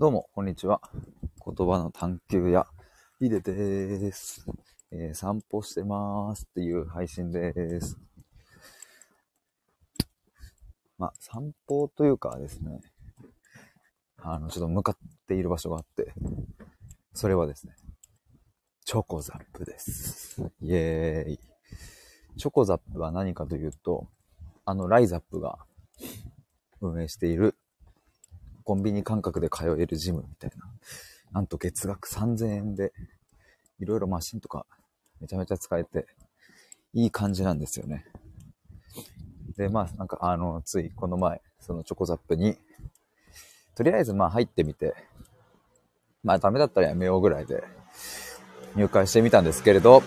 どうも、こんにちは。言葉の探求や、ヒデです、えー、散歩してますっていう配信です。ま、散歩というかですね、あの、ちょっと向かっている場所があって、それはですね、チョコザップです。イエーイ。チョコザップは何かというと、あの、ライザップが運営しているコンビニ感覚で通えるジムみたいな。なんと月額3000円で、いろいろマシンとかめちゃめちゃ使えて、いい感じなんですよね。で、まあ、なんか、あの、ついこの前、そのチョコザップに、とりあえずまあ入ってみて、まあダメだったらやめようぐらいで入会してみたんですけれど、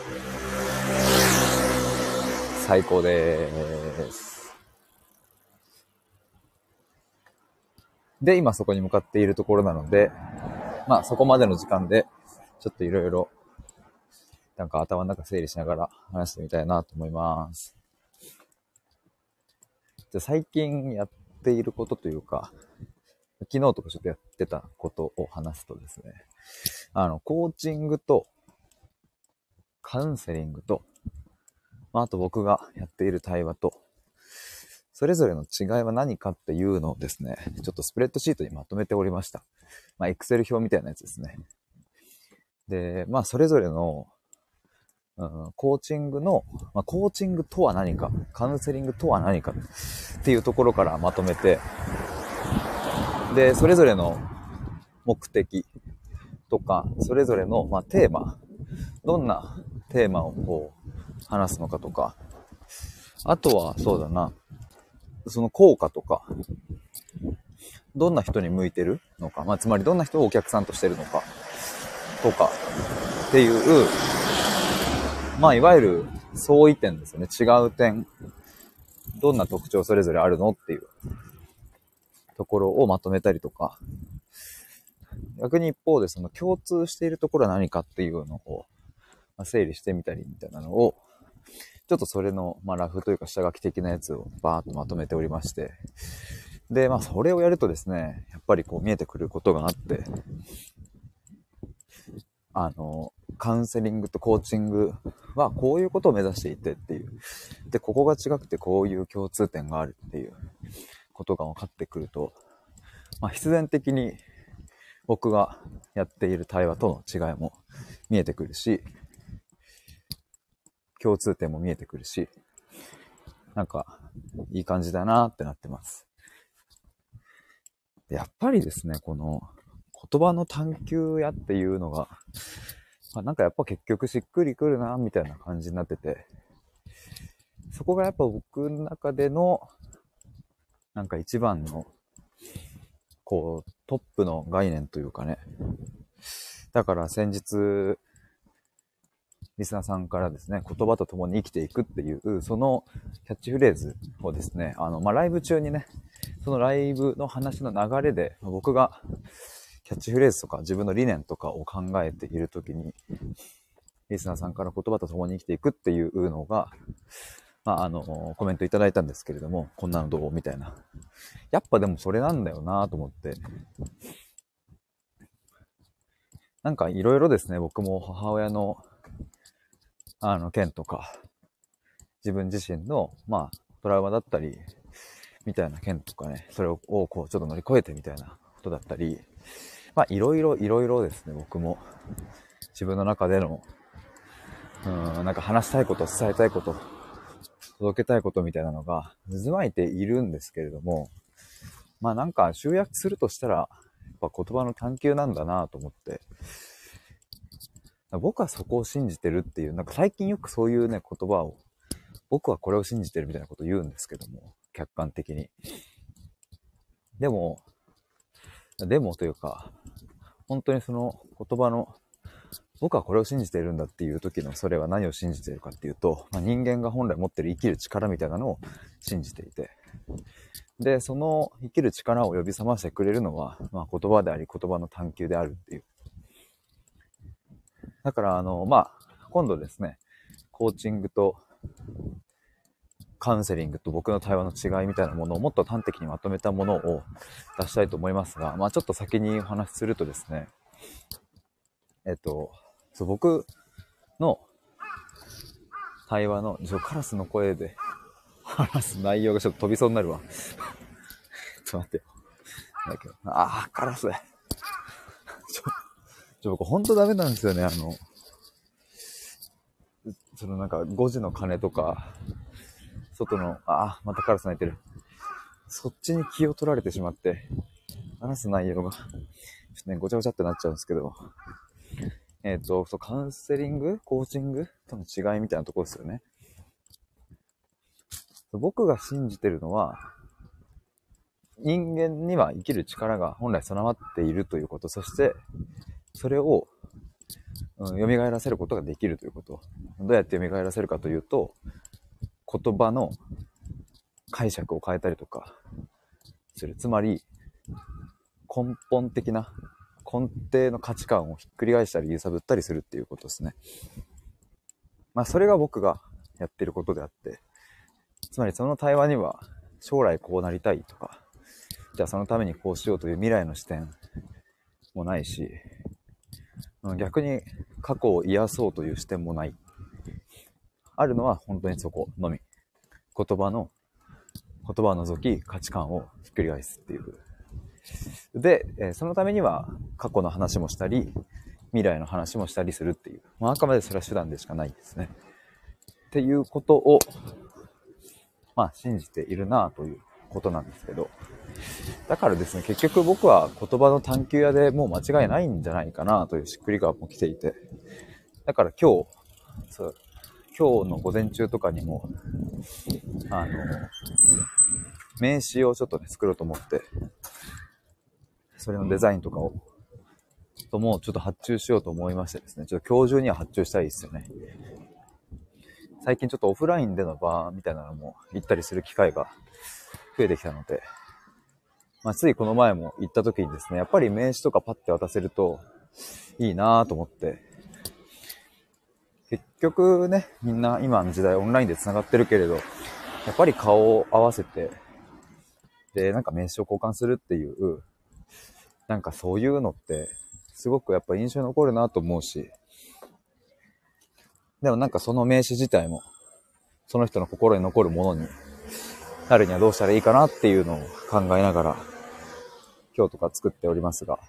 最高です。で、今そこに向かっているところなので、まあそこまでの時間で、ちょっといろいろ、なんか頭の中整理しながら話してみたいなと思います。じゃ最近やっていることというか、昨日とかちょっとやってたことを話すとですね、あの、コーチングと、カウンセリングと、まあ、あと僕がやっている対話と、それぞれの違いは何かっていうのをですね、ちょっとスプレッドシートにまとめておりました。まあ、Excel 表みたいなやつですね。で、まあ、それぞれの、うん、コーチングの、まあ、コーチングとは何か、カウンセリングとは何かっていうところからまとめて、で、それぞれの目的とか、それぞれの、まあ、テーマ、どんなテーマをこう、話すのかとか、あとは、そうだな、その効果とか、どんな人に向いてるのか、まあ、つまりどんな人をお客さんとしてるのか、とか、っていう、まあ、いわゆる相違点ですよね。違う点。どんな特徴それぞれあるのっていうところをまとめたりとか、逆に一方でその共通しているところは何かっていうのを、整理してみたりみたいなのをちょっとそれの、まあ、ラフというか下書き的なやつをバーッとまとめておりまして、で、まあ、それをやるとですね、やっぱりこう見えてくることがあって、あの、カウンセリングとコーチングはこういうことを目指していてっていう。で、ここが違くてこういう共通点があるっていうことが分かってくると、まあ、必然的に僕がやっている対話との違いも見えてくるし、共通点も見えてくるし、なんか、いい感じだなってなってます。やっぱりですね、この言葉の探求やっていうのが、まあ、なんかやっぱ結局しっくりくるな、みたいな感じになってて、そこがやっぱ僕の中での、なんか一番の、こう、トップの概念というかね。だから先日、リスナーさんからですね、言葉と共に生きていくっていう、そのキャッチフレーズをですね、あの、まあ、ライブ中にね、そのライブの話の流れで、僕がキャッチフレーズとか自分の理念とかを考えているときに、リスナーさんから言葉と共に生きていくっていうのが、まあ、あの、コメントいただいたんですけれども、こんなのどうみたいな。やっぱでもそれなんだよなと思って。なんかいろいろですね、僕も母親のあの、件とか、自分自身の、まあ、トラウマだったり、みたいな件とかね、それをこう、ちょっと乗り越えてみたいなことだったり、まあ、いろいろ、いろいろですね、僕も、自分の中での、うん、なんか話したいこと、伝えたいこと、届けたいことみたいなのが渦巻いているんですけれども、まあなんか集約するとしたら、やっぱ言葉の探求なんだなと思って、僕はそこを信じてるっていう、なんか最近よくそういうね、言葉を、僕はこれを信じてるみたいなこと言うんですけども、客観的に。でも、でもというか、本当にその言葉の、僕はこれを信じてるんだっていう時のそれは何を信じてるかっていうと、まあ、人間が本来持ってる生きる力みたいなのを信じていて、で、その生きる力を呼び覚ましてくれるのは、まあ、言葉であり言葉の探求であるっていうだから、あの、まあ、今度ですね、コーチングと、カウンセリングと僕の対話の違いみたいなものをもっと端的にまとめたものを出したいと思いますが、まあちょっと先にお話しするとですね、えっと、そう僕の対話の、カラスの声で話す内容がちょっと飛びそうになるわ。ちょっと待ってよ。だけ、ああ、カラス。ちょ、ちょ、僕ほんとダメなんですよね、あの、そのなんか5時の鐘とか、外の、あ、またカラス鳴いてる。そっちに気を取られてしまって、話す内容が、ちょっとね、ごちゃごちゃってなっちゃうんですけど、えっ、ー、と、そう、カウンセリング？コーチング？との違いみたいなところですよね。僕が信じてるのは、人間には生きる力が本来備わっているということ、そして、それを、うん、蘇らせることができるということ。どうやって蘇らせるかというと、言葉の解釈を変えたりとかする。つまり、根本的な、根底の価値観をひっくり返したり揺さぶったりするっていうことですね。まあ、それが僕がやってることであって、つまりその対話には将来こうなりたいとか、じゃあそのためにこうしようという未来の視点もないし、逆に過去を癒そうという視点もない。あるのは本当にそこのみ。言葉の、言葉を除き価値観をひっくり返すっていう。で、そのためには過去の話もしたり、未来の話もしたりするっていう。まあ、あくまでそれは手段でしかないですね。っていうことを、まあ、信じているなということなんですけど。だからですね、結局僕は言葉の探求屋でもう間違いないんじゃないかなというしっくり感も来ていて。だから今日、そう今日の午前中とかにも、あの、名刺をちょっとね、作ろうと思って、それのデザインとかを、ともちょっと発注しようと思いましてですね、ちょっと今日中には発注したいですよね。最近ちょっとオフラインでの場みたいなのも行ったりする機会が増えてきたので、まあ、ついこの前も行った時にですね、やっぱり名刺とかパッて渡せるといいなぁと思って、結局ね、みんな今の時代オンラインで繋がってるけれど、やっぱり顔を合わせて、で、なんか名刺を交換するっていう、なんかそういうのって、すごくやっぱ印象に残るなと思うし、でもなんかその名刺自体も、その人の心に残るものになるにはどうしたらいいかなっていうのを考えながら、今日とか作っておりますが、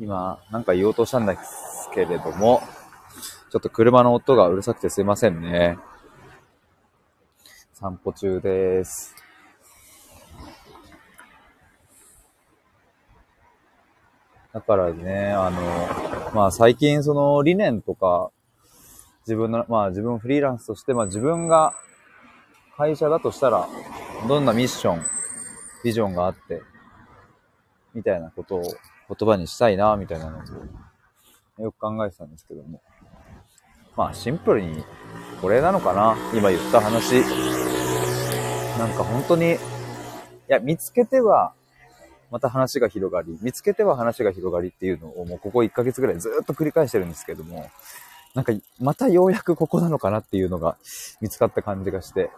今、なんか言おうとしたんですけれども、ちょっと車の音がうるさくてすいませんね。散歩中です。だからね、あの、まあ最近その理念とか、自分の、まあ自分フリーランスとして、まあ自分が会社だとしたら、どんなミッション、ビジョンがあって、みたいなことを言葉にしたいな、みたいなのを、よく考えてたんですけども。まあ、シンプルに、これなのかな今言った話。なんか本当に、いや、見つけては、また話が広がり、見つけては話が広がりっていうのをもうここ1ヶ月ぐらいずっと繰り返してるんですけども、なんかまたようやくここなのかなっていうのが見つかった感じがして、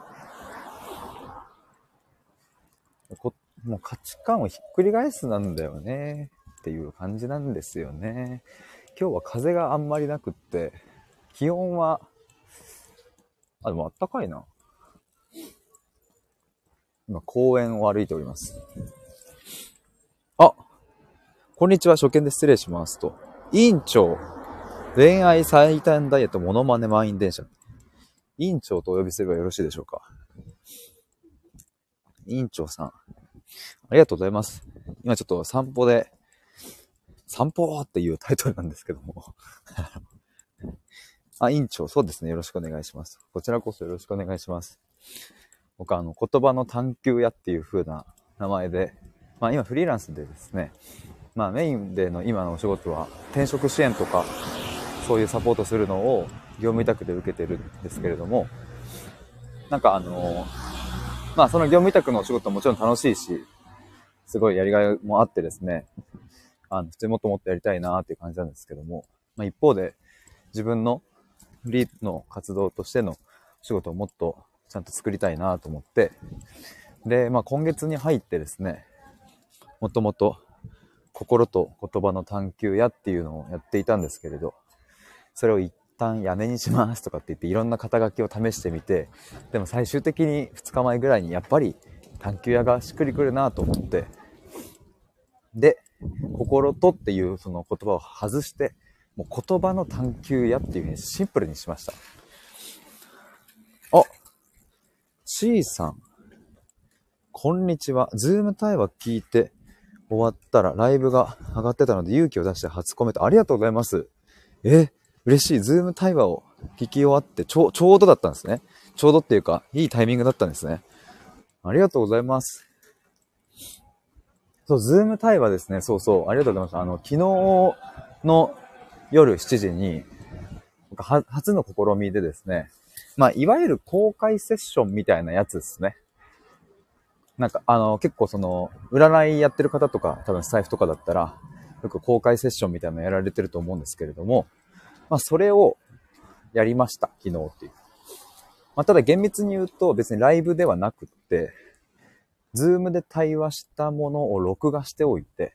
こもう価値観をひっくり返すなんだよね。っていう感じなんですよね。今日は風があんまりなくって、気温は、あ、でもあったかいな。今公園を歩いております。あ、こんにちは、初見で失礼しますと。委員長、恋愛最短ダイエットモノマネ満員電車。委員長とお呼びすればよろしいでしょうか？委員長さん、ありがとうございます。今ちょっと散歩で散歩っていうタイトルなんですけども あ、委員長、そうですね。よろしくお願いします。こちらこそよろしくお願いします。僕あの、言葉の探求屋っていう風な名前で、まあ今フリーランスでですね、まあメインでの今のお仕事は転職支援とか、そういうサポートするのを業務委託で受けてるんですけれども、なんかあの、まあその業務委託のお仕事ももちろん楽しいし、すごいやりがいもあってですね、あの、普通にもっともっとやりたいなっていう感じなんですけども、まあ、一方で、自分のフリーの活動としての仕事をもっとちゃんと作りたいなと思って、で、まあ今月に入ってですね、もともと心と言葉の探求やっていうのをやっていたんですけれど、それを一旦やめにしますとかって言っていろんな肩書きを試してみて、でも最終的に2日前ぐらいにやっぱり探求屋がしっくりくるなと思って、で、心とっていうその言葉を外して、もう言葉の探求屋っていうふうにシンプルにしました。あ、C さん。こんにちは。 Zoom 対話聞いて終わったらライブが上がってたので勇気を出して初コメントありがとうございます。え、嬉しい。 Zoom 対話を聞き終わってちょちょうどだったんですね。ちょうどっていうか、いいタイミングだったんですね。ありがとうございます。そう、ズーム対話ですね。そうそう。ありがとうございました。あの、昨日の夜7時に、初の試みでですね、まあ、いわゆる公開セッションみたいなやつですね。なんか、あの、結構その、占いやってる方とか、多分財布とかだったら、よく公開セッションみたいなのやられてると思うんですけれども、まあ、それをやりました、昨日っていう。まあ、ただ厳密に言うと別にライブではなくって、 Zoom で対話したものを録画しておいて、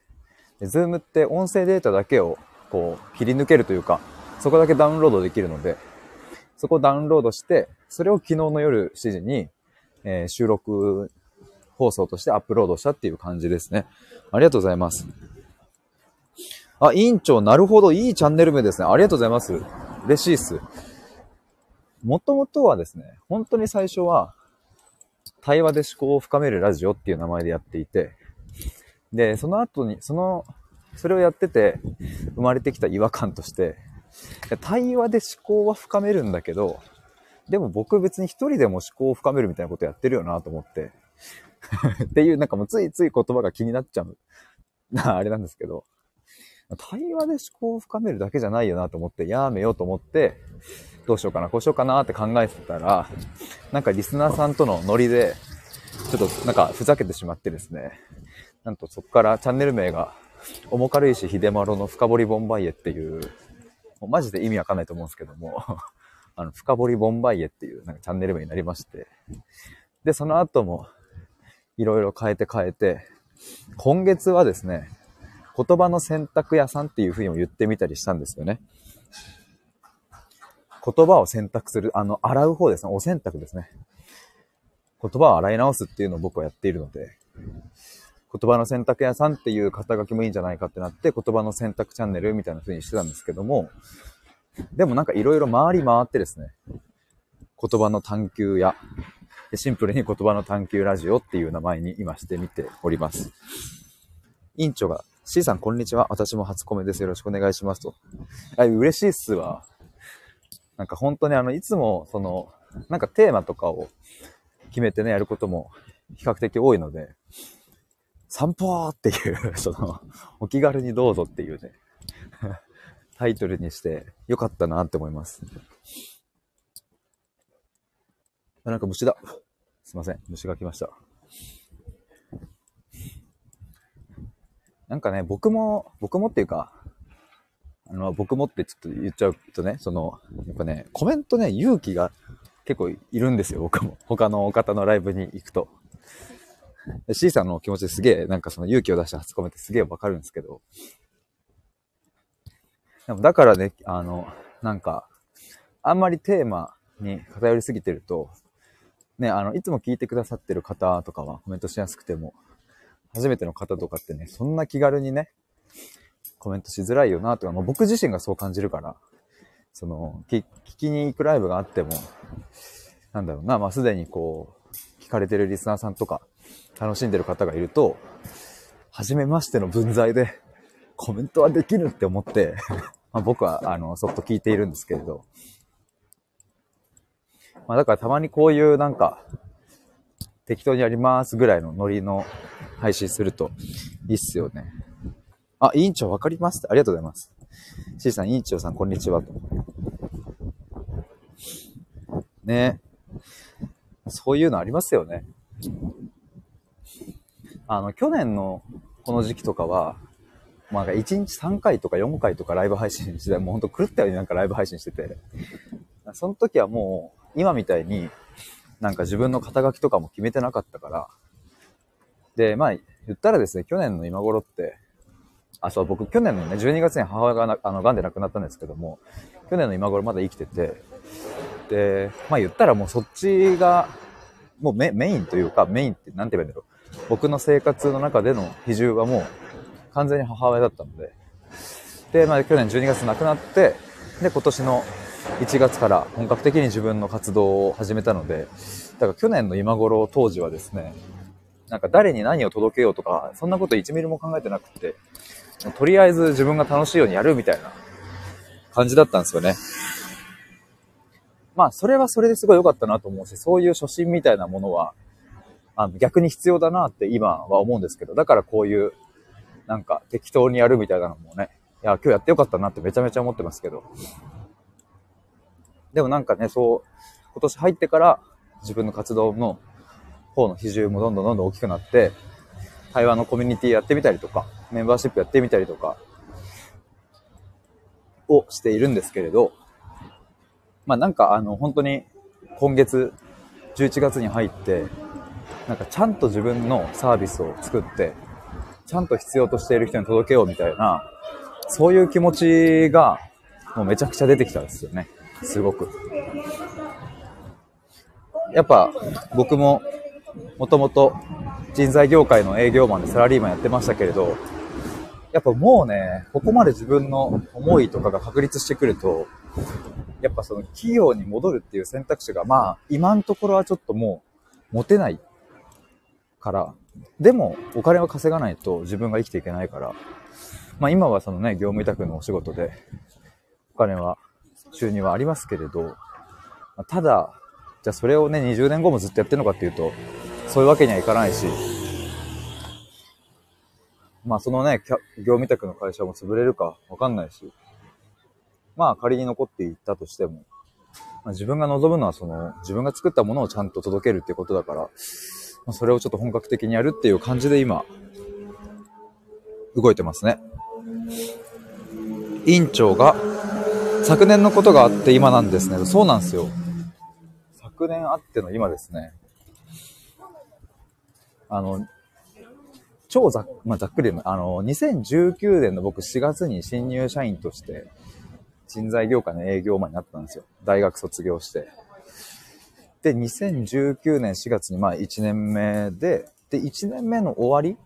Zoom って音声データだけをこう切り抜けるというか、そこだけダウンロードできるので、そこをダウンロードして、それを昨日の夜7時に、えー、収録放送としてアップロードしたっていう感じですね。ありがとうございます。あ、委員長、なるほど、いいチャンネル名ですね。ありがとうございます。嬉しいっす。もともとはですね、本当に最初は、対話で思考を深めるラジオっていう名前でやっていて、で、その後に、その、それをやってて、生まれてきた違和感として、対話で思考は深めるんだけど、でも僕別に一人でも思考を深めるみたいなことやってるよなと思って、っていうなんかもうついつい言葉が気になっちゃう、あれなんですけど、対話で思考を深めるだけじゃないよなと思って、やめようと思って、どうしようかな、こうしようかなって考えてたら、なんかリスナーさんとのノリで、ちょっとなんかふざけてしまってですね、なんとそこからチャンネル名が、重軽石秀丸の深掘りボンバイエっていう、もうマジで意味わかんないと思うんですけども、あの、深掘りボンバイエっていうなんかチャンネル名になりまして、で、その後も、いろいろ変えて変えて、今月はですね、言葉の選択屋さんっていうふうにも言ってみたりしたんですよね。言葉を選択する、あの、洗う方ですね。お洗濯ですね。言葉を洗い直すっていうのを僕はやっているので、言葉の選択屋さんっていう肩書きもいいんじゃないかってなって、言葉の選択チャンネルみたいな風にしてたんですけども、でもなんかいろいろ回り回ってですね、言葉の探求や、シンプルに言葉の探求ラジオっていう名前に今してみております。委員長が、C さんこんにちは。私も初コメです。よろしくお願いしますと。あ、嬉しいっすわ。なんか本当にあの、いつもその、なんかテーマとかを決めてね、やることも比較的多いので、散歩っていう その、お気軽にどうぞっていうね、タイトルにしてよかったなって思います。あ、なんか虫だ。すいません。虫が来ました。なんかね、僕も、僕もっていうか、あの、僕もってちょっと言っちゃうとね、その、やっぱね、コメントね、勇気が結構いるんですよ、僕も。他のお方のライブに行くと。C さんの気持ちすげえ、なんかその勇気を出して初コメってすげえわかるんですけど。でもだからね、あの、なんか、あんまりテーマに偏りすぎてると、ね、あの、いつも聞いてくださってる方とかはコメントしやすくても、初めての方とかってね、そんな気軽にね、コメントしづらいよなとか、まあ、僕自身がそう感じるから、その、聞きに行くライブがあっても、なんだろうな、まあ、すでにこう、聞かれてるリスナーさんとか、楽しんでる方がいると、初めましての分際で、コメントはできるって思って ま僕は、あの、そっと聞いているんですけれど。まあだからたまにこういうなんか、適当にやりますぐらいのノリの配信するといいっすよね。あ、委員長わかりますありがとうございます。C さん、委員長さん、こんにちは。と。ねそういうのありますよね。あの、去年のこの時期とかは、まあ、1日3回とか4回とかライブ配信してて、もうほんと狂ったようになんかライブ配信してて、その時はもう、今みたいに、なんか自分の肩書きとかも決めてなかったから、で、まあ、言ったらですね、去年の今頃って、あ、そう、僕、去年のね、12月に母親がな、あの、癌で亡くなったんですけども、去年の今頃まだ生きてて、で、まあ言ったらもうそっちが、もうメメインというか、メインって何て言えばいいんだろう。僕の生活の中での比重はもう完全に母親だったので、で、まあ去年12月亡くなって、で、今年の1月から本格的に自分の活動を始めたので、だから去年の今頃当時はですね、なんか誰に何を届けようとか、そんなこと1ミリも考えてなくて、とりあえず自分が楽しいようにやるみたいな感じだったんですよね。まあ、それはそれですごい良かったなと思うし、そういう初心みたいなものは、あの逆に必要だなって今は思うんですけど、だからこういう、なんか適当にやるみたいなのもね、いや、今日やってよかったなってめちゃめちゃ思ってますけど。でもなんかね、そう、今年入ってから自分の活動の方の比重もどんどんどんどん大きくなって、対話のコミュニティやってみたりとか、メンバーシップやってみたりとか、をしているんですけれど、まあなんかあの本当に今月11月に入って、なんかちゃんと自分のサービスを作って、ちゃんと必要としている人に届けようみたいな、そういう気持ちがもうめちゃくちゃ出てきたんですよね。すごく。やっぱ僕ももともと人材業界の営業マンでサラリーマンやってましたけれど、やっぱもうね、ここまで自分の思いとかが確立してくると、やっぱその企業に戻るっていう選択肢が、まあ、今のところはちょっともう持てないから、でもお金を稼がないと自分が生きていけないから、まあ今はそのね、業務委託のお仕事で、お金は、収入はありますけれど、ただ、じゃあそれをね、20年後もずっとやってるのかっていうと、そういうわけにはいかないし、まあそのね、業務委託の会社も潰れるかわかんないし、まあ仮に残っていったとしても、まあ、自分が望むのはその自分が作ったものをちゃんと届けるっていうことだから、まあ、それをちょっと本格的にやるっていう感じで今、動いてますね。委員長が、昨年のことがあって今なんですね。そうなんですよ。昨年あっての今ですね。あの、超ざっ,、まあ、ざっくりあの、2019年の僕4月に新入社員として人材業界の営業マンになったんですよ。大学卒業して。で、2019年4月にまあ1年目で、で、1年目の終わり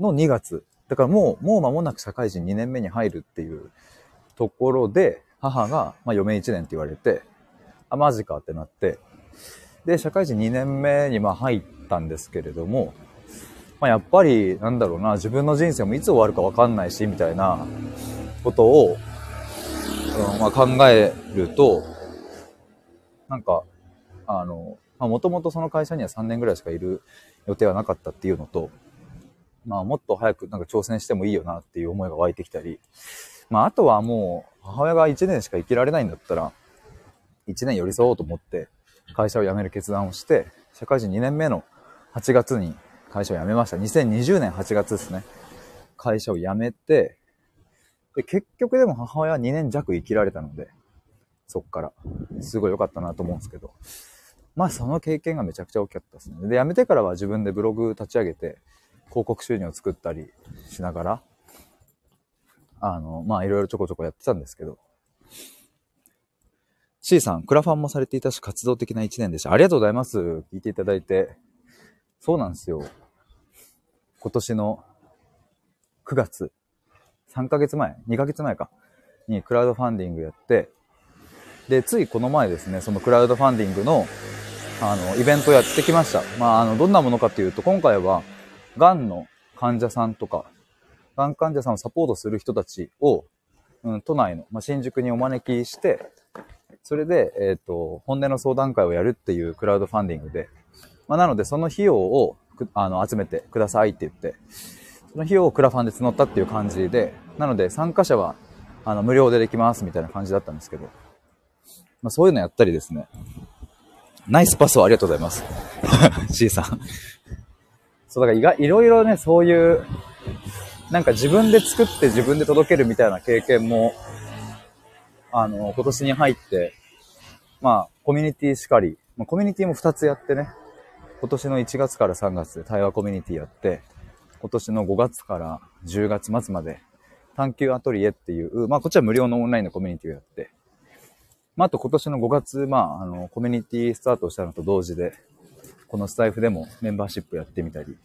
の2月。だからもう、もう間もなく社会人2年目に入るっていうところで、母が、まあ、余命1年って言われて、あ、マジかってなって、で、社会人2年目にま入ったんですけれども、まあ、やっぱり、なんだろうな、自分の人生もいつ終わるかわかんないし、みたいなことをうんまあ、考えると、なんか、あの、まあ、もともとその会社には3年ぐらいしかいる予定はなかったっていうのと、まあ、もっと早くなんか挑戦してもいいよなっていう思いが湧いてきたり、まあ、あとはもう、母親が1年しか生きられないんだったら、1年寄り添おうと思って、会社を辞める決断をして、社会人2年目の8月に会社を辞めました。2020年8月ですね。会社を辞めて、で、結局でも母親は2年弱生きられたので、そっから。すごい良かったなと思うんですけど。まあその経験がめちゃくちゃ大きかったですね。で、辞めてからは自分でブログ立ち上げて、広告収入を作ったりしながら、あの、まあいろいろちょこちょこやってたんですけど。C さん、クラファンもされていたし、活動的な1年でした。ありがとうございます。聞いていただいて。そうなんですよ。今年の9月3ヶ月前、2ヶ月前か、にクラウドファンディングやって、で、ついこの前ですね、そのクラウドファンディングの、あの、イベントやってきました。まあ、あの、どんなものかっていうと、今回は、癌の患者さんとか、癌患者さんをサポートする人たちを、うん、都内の、まあ、新宿にお招きして、それで、えっ、ー、と、本音の相談会をやるっていうクラウドファンディングで、まあ、なので、その費用を、あの、集めてくださいって言って、その費用をクラファンで募ったっていう感じで、なので参加者は、あの、無料でできますみたいな感じだったんですけど、まあそういうのやったりですね。ナイスパスをありがとうございます。C さん。そう、だから意外、いろいろね、そういう、なんか自分で作って自分で届けるみたいな経験も、あの、今年に入ってまあ、コミュニティしかり、まあ、コミュニティも2つやってね、今年の1月から3月で対話コミュニティやって、今年の5月から10月末まで探求アトリエっていう、まあこっちは無料のオンラインのコミュニティをやって、まああと今年の5月、まああの、コミュニティスタートしたのと同時で、このスタイフでもメンバーシップやってみたり、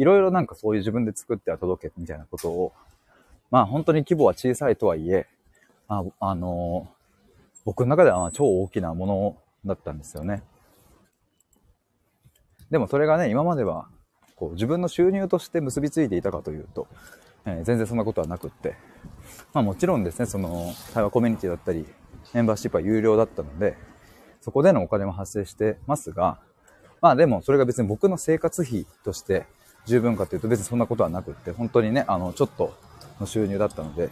いろいろなんかそういう自分で作っては届けみたいなことを、まあ本当に規模は小さいとはいえ、あ、あの僕の中では超大きなものだったんですよね。でもそれがね、今までは、こう、自分の収入として結びついていたかというと、えー、全然そんなことはなくって、まあもちろんですね、その、対話コミュニティだったり、メンバーシップは有料だったので、そこでのお金も発生してますが、まあでもそれが別に僕の生活費として十分かというと別にそんなことはなくって、本当にね、あの、ちょっとの収入だったので、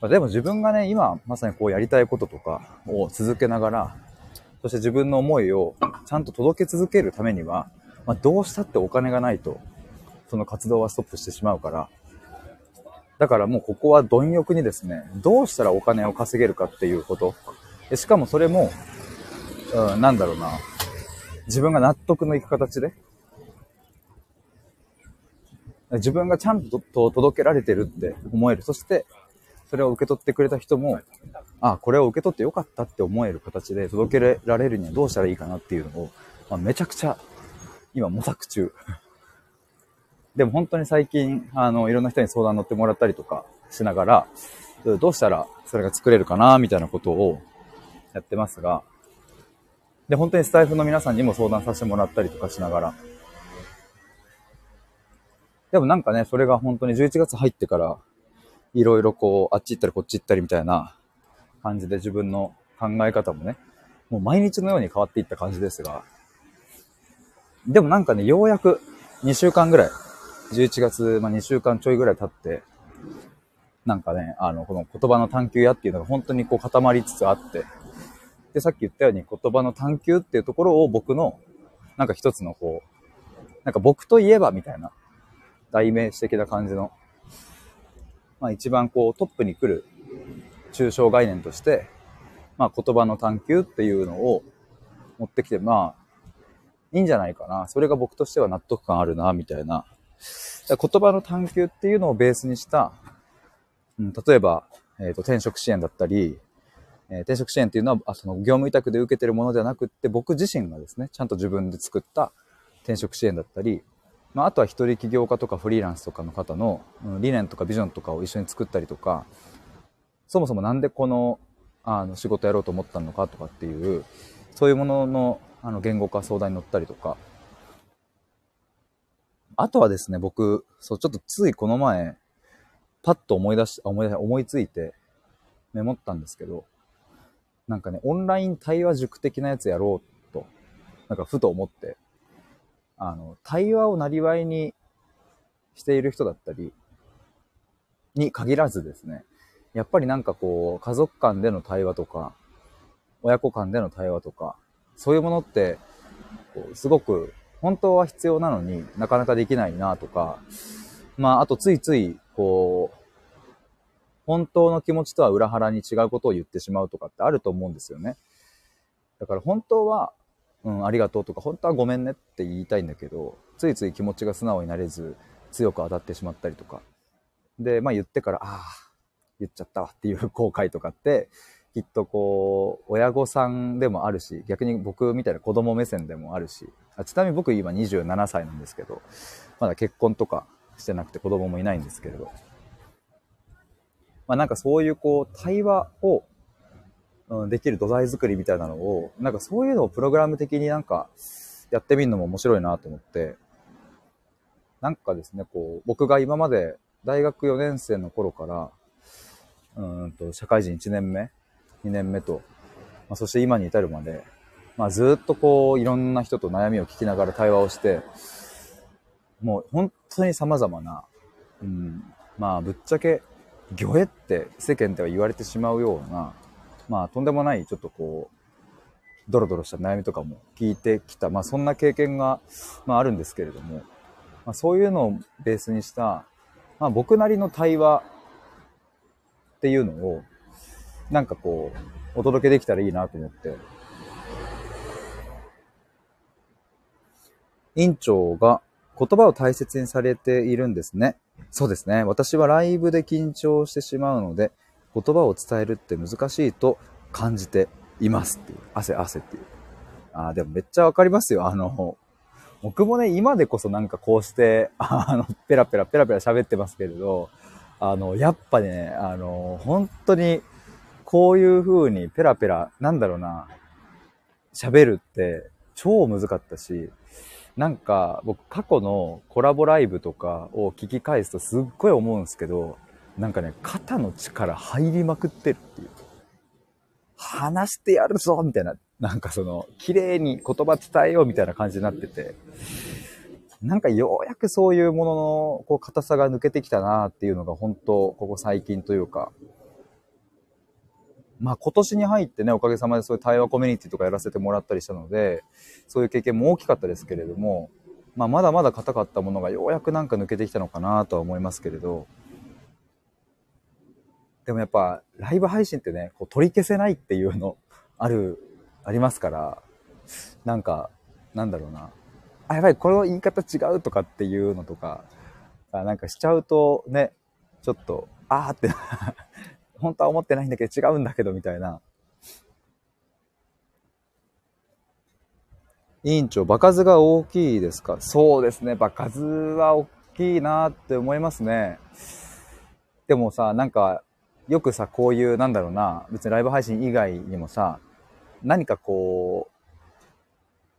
まあ、でも自分がね、今まさにこうやりたいこととかを続けながら、そして自分の思いをちゃんと届け続けるためには、まあ、どうしたってお金がないと、その活動はストップしてしまうから、だからもうここは貪欲にですね、どうしたらお金を稼げるかっていうこと。しかもそれも、うん、なんだろうな、自分が納得のいく形で、自分がちゃんと届けられてるって思える。そして、それを受け取ってくれた人も、あ、これを受け取ってよかったって思える形で届けられるにはどうしたらいいかなっていうのを、まあ、めちゃくちゃ今模索中。でも本当に最近、あの、いろんな人に相談乗ってもらったりとかしながら、どうしたらそれが作れるかな、みたいなことをやってますが、で、本当にスタイフの皆さんにも相談させてもらったりとかしながら、でもなんかね、それが本当に11月入ってから、いろいろこう、あっち行ったりこっち行ったりみたいな感じで自分の考え方もね、もう毎日のように変わっていった感じですが、でもなんかね、ようやく2週間ぐらい、11月、まあ、2週間ちょいぐらい経って、なんかね、あの、この言葉の探求屋っていうのが本当にこう固まりつつあって、で、さっき言ったように言葉の探求っていうところを僕の、なんか一つのこう、なんか僕といえばみたいな、代名詞的な感じのまあ、一番こうトップに来る抽象概念として、まあ、言葉の探求っていうのを持ってきて、まあ、いいんじゃないかな。それが僕としては納得感あるな、みたいな。言葉の探求っていうのをベースにした、うん、例えば、えっ、ー、と、転職支援だったり、えー、転職支援っていうのは、あその業務委託で受けてるものではなくって、僕自身がですね、ちゃんと自分で作った転職支援だったり、まあ、あとは一人起業家とかフリーランスとかの方の理念とかビジョンとかを一緒に作ったりとか、そもそもなんでこのあの仕事やろうと思ったのかとかっていう、そういうもののあの言語化相談に乗ったりとか、あとはですね、僕、そう、ちょっとついこの前、パッと思い出し、思い思いついてメモったんですけど、なんかね、オンライン対話塾的なやつやろうと、なんかふと思って、あの、対話をなりわいにしている人だったり、に限らずですね、やっぱりなんかこう、家族間での対話とか、親子間での対話とか、そういうものって、こうすごく本当は必要なのになかなかできないなとか、まあ、あとついつい、こう、本当の気持ちとは裏腹に違うことを言ってしまうとかってあると思うんですよね。だから本当はうん、ありがとうとか、本当はごめんねって言いたいんだけど、ついつい気持ちが素直になれず、強く当たってしまったりとか。で、まあ言ってから、ああ、言っちゃったわっていう後悔とかって、きっとこう、親御さんでもあるし、逆に僕みたいな子供目線でもあるし、ちなみに僕今27歳なんですけど、まだ結婚とかしてなくて子供もいないんですけれど、まあなんかそういうこう、対話をうん、できる土台作りみたいなのを、なんかそういうのをプログラム的になんかやってみるのも面白いなと思って、なんかですね、こう、僕が今まで大学4年生の頃から、うんと、社会人1年目、2年目と、まあ、そして今に至るまで、まあ、ずっとこう、いろんな人と悩みを聞きながら対話をして、もう本当に様々な、うん、まあ、ぶっちゃけ、魚絵って世間では言われてしまうような、まあ、とんでもない、ちょっとこう、ドロドロした悩みとかも聞いてきた、まあ、そんな経験が、まあ、あるんですけれども、まあ、そういうのをベースにした、まあ、僕なりの対話っていうのを、なんかこう、お届けできたらいいなと思って。院長が言葉を大切にされているんですね。そうですね。私はライブで緊張してしまうので、言葉を伝えるって難しいと感じていますっていう。汗汗っていう。ああ、でもめっちゃわかりますよ。あの、僕もね、今でこそなんかこうして、あの、ペラペラペラペラ喋ってますけれど、あの、やっぱね、あの、本当に、こういう風にペラペラ、なんだろうな、喋るって超難かったし、なんか僕過去のコラボライブとかを聞き返すとすっごい思うんですけど、なんかね、肩の力入りまくってるっていう。話してやるぞみたいな、なんかその、綺麗に言葉伝えようみたいな感じになってて、なんかようやくそういうものの、こう、硬さが抜けてきたなっていうのが本当、ここ最近というか、まあ今年に入ってね、おかげさまでそういう対話コミュニティとかやらせてもらったりしたので、そういう経験も大きかったですけれども、まあまだまだ硬かったものがようやくなんか抜けてきたのかなとは思いますけれど、でもやっぱライブ配信ってね、こう取り消せないっていうのある、ありますから、なんか、なんだろうな。あ、やばい、この言い方違うとかっていうのとか、あなんかしちゃうとね、ちょっと、あーって 本当は思ってないんだけど違うんだけどみたいな。委員長、場数が大きいですか？そうですね。場数は大きいなって思いますね。でもさ、なんか、よくさ、こういう、なんだろうな、別にライブ配信以外にもさ、何かこう、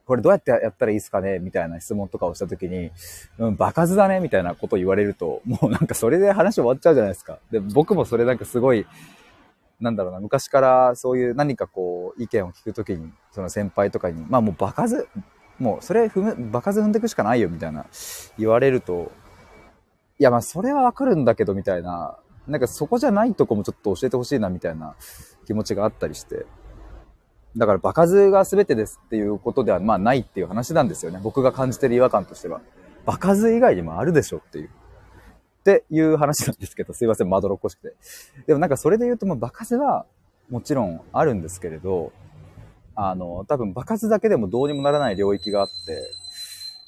これどうやってやったらいいですかねみたいな質問とかをしたときに、うん、バカずだねみたいなことを言われると、もうなんかそれで話終わっちゃうじゃないですか。で、僕もそれなんかすごい、なんだろうな、昔からそういう何かこう、意見を聞くときに、その先輩とかに、まあもうバカず、もうそれ踏む、バカず踏んでいくしかないよみたいな言われると、いやまあそれはわかるんだけどみたいな、なんかそこじゃないとこもちょっと教えてほしいなみたいな気持ちがあったりして。だから場数が全てですっていうことではまあないっていう話なんですよね。僕が感じてる違和感としては。場数以外にもあるでしょっていう。っていう話なんですけど、すいません、まどろっこしくて。でもなんかそれで言うと、まあ、場数はもちろんあるんですけれど、あの、多分場数だけでもどうにもならない領域があって、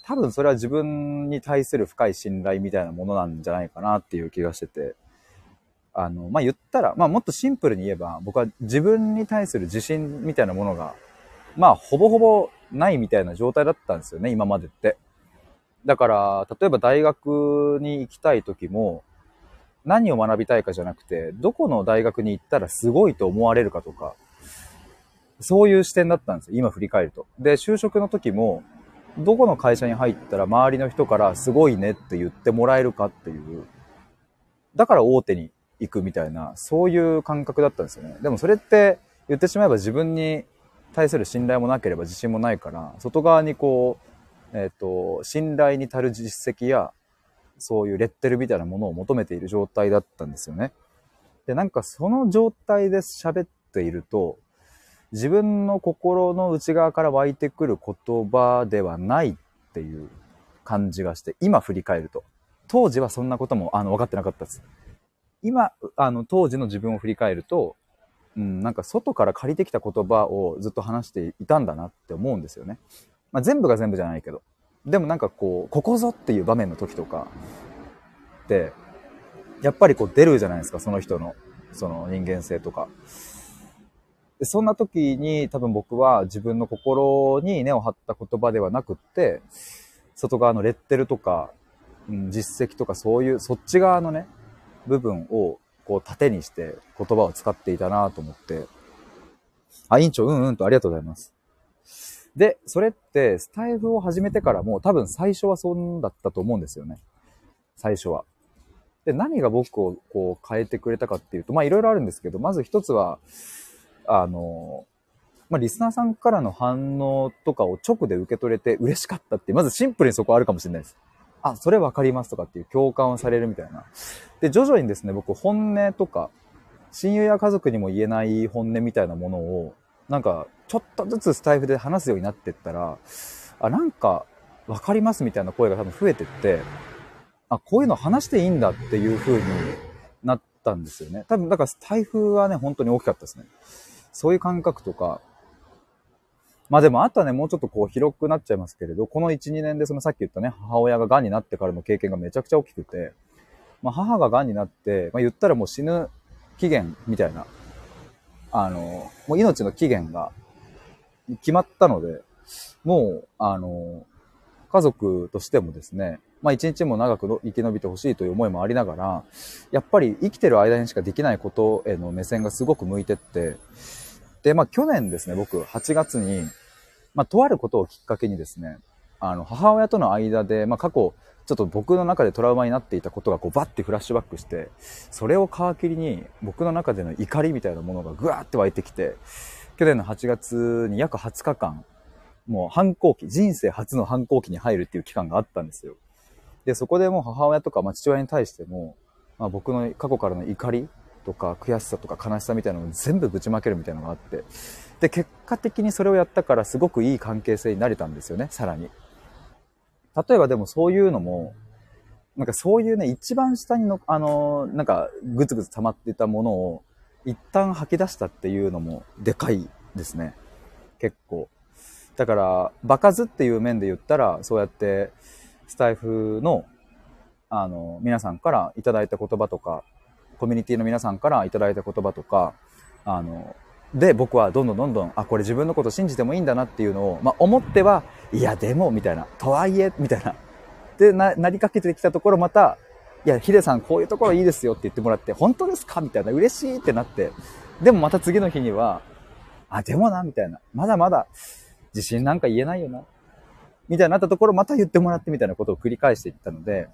多分それは自分に対する深い信頼みたいなものなんじゃないかなっていう気がしてて、あの、まあ、言ったら、まあ、もっとシンプルに言えば、僕は自分に対する自信みたいなものが、まあ、ほぼほぼないみたいな状態だったんですよね、今までって。だから、例えば大学に行きたい時も、何を学びたいかじゃなくて、どこの大学に行ったらすごいと思われるかとか、そういう視点だったんですよ、今振り返ると。で、就職の時も、どこの会社に入ったら周りの人からすごいねって言ってもらえるかっていう、だから大手に行くみたいな、そういう感覚だったんですよね。でもそれって言ってしまえば自分に対する信頼もなければ自信もないから、外側にこう、えっ、ー、と、信頼に足る実績や、そういうレッテルみたいなものを求めている状態だったんですよね。で、なんかその状態で喋っていると、自分の心の内側から湧いてくる言葉ではないっていう感じがして、今振り返ると。当時はそんなこともあの分かってなかったです。今、あの、当時の自分を振り返ると、うん、なんか外から借りてきた言葉をずっと話していたんだなって思うんですよね。まあ、全部が全部じゃないけど。でもなんかこう、ここぞっていう場面の時とかって、やっぱりこう出るじゃないですか、その人の、その人間性とか。そんな時に多分僕は自分の心に根を張った言葉ではなくって、外側のレッテルとか、うん、実績とかそういう、そっち側のね、部分をこう盾にして言葉を使っていたなと思って、あ、委員長、うんうんとありがとうございます。で、それってスタイフを始めてからも多分最初はそうだったと思うんですよね。最初は。で、何が僕をこう変えてくれたかっていうと、まあいろいろあるんですけど、まず一つは、あの、まあリスナーさんからの反応とかを直で受け取れて嬉しかったって、まずシンプルにそこあるかもしれないです。あ、それわかりますとかっていう共感をされるみたいな。で、徐々にですね、僕本音とか、親友や家族にも言えない本音みたいなものを、なんか、ちょっとずつスタイフで話すようになってったら、あ、なんか、わかりますみたいな声が多分増えてって、あ、こういうの話していいんだっていう風になったんですよね。多分、だからスタイフはね、本当に大きかったですね。そういう感覚とか、まあでもあとはね、もうちょっとこう広くなっちゃいますけれど、この1、2年でそのさっき言ったね、母親が癌になってからの経験がめちゃくちゃ大きくて、まあ母が癌になって、まあ言ったらもう死ぬ期限みたいな、あの、もう命の期限が決まったので、もう、あの、家族としてもですね、まあ一日も長く生き延びてほしいという思いもありながら、やっぱり生きてる間にしかできないことへの目線がすごく向いてって、で、まあ去年ですね、僕8月に、まあとあることをきっかけにですね、あの、母親との間で、まあ過去、ちょっと僕の中でトラウマになっていたことがこうバッてフラッシュバックして、それを皮切りに僕の中での怒りみたいなものがぐわーって湧いてきて、去年の8月に約20日間、もう反抗期、人生初の反抗期に入るっていう期間があったんですよ。で、そこでもう母親とか、まあ、父親に対しても、まあ、僕の過去からの怒りとか悔しさとか悲しさみたいなのを全部ぶちまけるみたいなのがあって、で、結果的にそれをやったからすごくいい関係性になれたんですよね、さらに。例えばでもそういうのも、なんかそういうね、一番下にの、あの、なんかぐつぐつ溜まってたものを一旦吐き出したっていうのもでかいですね。結構。だから、場数っていう面で言ったら、そうやってスタイフの、あの、皆さんからいただいた言葉とか、コミュニティの皆さんからいただいた言葉とか、あの、で、僕はどんどんどんどん、あ、これ自分のこと信じてもいいんだなっていうのを、まあ、思っては、いや、でも、みたいな、とはいえ、みたいな。で、な、なりかけてきたところ、また、いや、ヒデさん、こういうところいいですよって言ってもらって、本当ですか？みたいな、嬉しいってなって、でもまた次の日には、あ、でもな、みたいな。まだまだ、自信なんか言えないよな。みたいになったところまた言ってもらってみたいなことを繰り返していったので、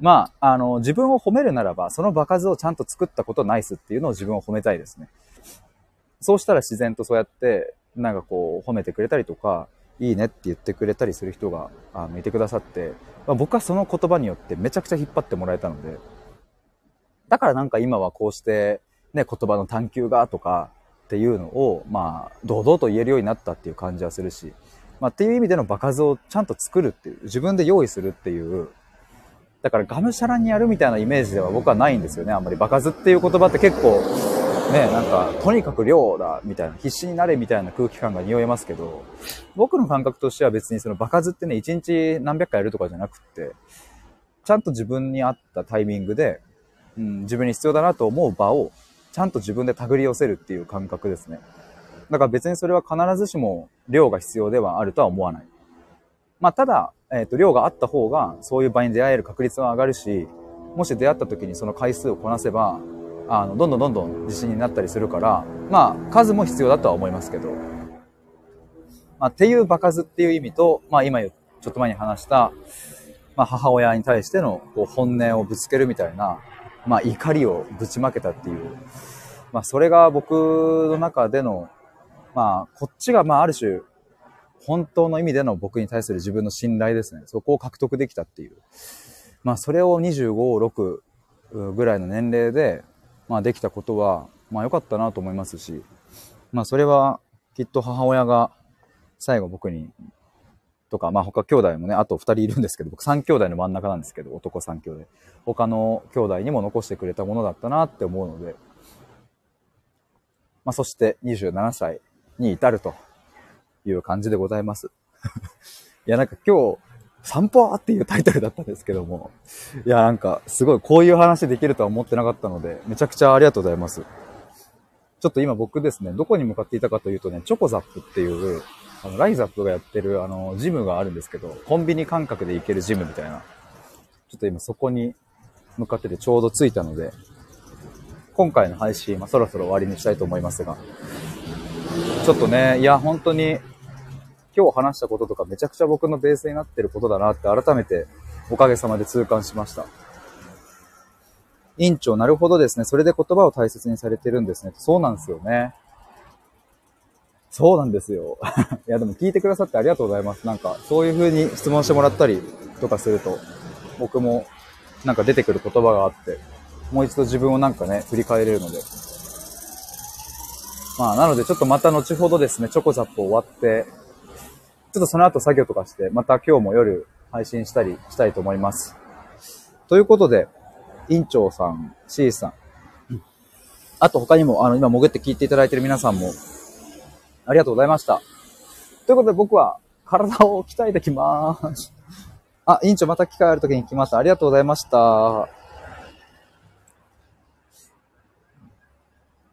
まあ、あの、自分を褒めるならば、その場数をちゃんと作ったことナイスっていうのを自分を褒めたいですね。そうしたら自然とそうやって、なんかこう、褒めてくれたりとか、いいねって言ってくれたりする人が、あの、いてくださって、まあ、僕はその言葉によってめちゃくちゃ引っ張ってもらえたので、だからなんか今はこうして、ね、言葉の探求がとかっていうのを、まあ、堂々と言えるようになったっていう感じはするし、まあ、っていう意味での場数をちゃんと作るっていう、自分で用意するっていう、だからがむしゃらにやるみたいなイメージでは僕はないんですよね。あんまり場数っていう言葉って結構、ね、なんか、とにかく量だ、みたいな、必死になれみたいな空気感が匂いますけど、僕の感覚としては別にその場数ってね、一日何百回やるとかじゃなくって、ちゃんと自分に合ったタイミングで、うん、自分に必要だなと思う場を、ちゃんと自分で手繰り寄せるっていう感覚ですね。だから別にそれは必ずしも量が必要ではあるとは思わない。まあ、ただ、えっ、ー、と、量があった方が、そういう場に出会える確率は上がるし、もし出会った時にその回数をこなせば、あの、どんどんどんどん自信になったりするから、まあ、数も必要だとは思いますけど、まあ、っていう場数っていう意味と、まあ、今ちょっと前に話した、まあ、母親に対してのこう本音をぶつけるみたいな、まあ、怒りをぶちまけたっていう、まあ、それが僕の中での、まあ、こっちが、まあ、ある種、本当の意味での僕に対する自分の信頼ですね。そこを獲得できたっていう。まあ、それを25、6ぐらいの年齢で、まあ、できたことは、まあ、良かったなと思いますし、まあ、それは、きっと母親が最後僕に、とか、まあ、他兄弟もね、あと2人いるんですけど、僕3兄弟の真ん中なんですけど、男3兄弟。他の兄弟にも残してくれたものだったなって思うので、まあ、そして27歳に至るという感じでございます。いや、なんか今日、散歩っていうタイトルだったんですけども、いや、なんか、すごいこういう話できるとは思ってなかったので、めちゃくちゃありがとうございます。ちょっと今僕ですね、どこに向かっていたかというとね、チョコザップっていう、あの、ライザップがやってる、あの、ジムがあるんですけど、コンビニ感覚で行けるジムみたいな。ちょっと今そこに向かっててちょうど着いたので、今回の配信、まあ、そろそろ終わりにしたいと思いますが、ちょっとね、いや、本当に今日話したこととかめちゃくちゃ僕のベースになってることだなって改めておかげさまで痛感しました。院長、なるほどですね。それで言葉を大切にされてるんですね。そうなんですよね。そうなんですよ。いや、でも聞いてくださってありがとうございます。なんか、そういう風に質問してもらったりとかすると、僕もなんか出てくる言葉があって、もう一度自分をなんかね、振り返れるので。まあ、なのでちょっとまた後ほどですね、チョコザップ終わって、ちょっとその後作業とかして、また今日も夜配信したりしたいと思います。ということで、院長さん、C さん、あと他にも、あの、今潜って聞いていただいている皆さんも、ありがとうございました。ということで僕は体を鍛えてきます。あ、委員長また機会ある時に来ます。ありがとうございました。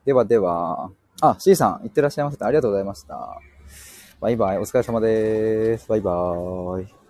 ではでは、あ、C さん、いってらっしゃいませ。ありがとうございました。バイバイ。お疲れ様です。バイバーイ。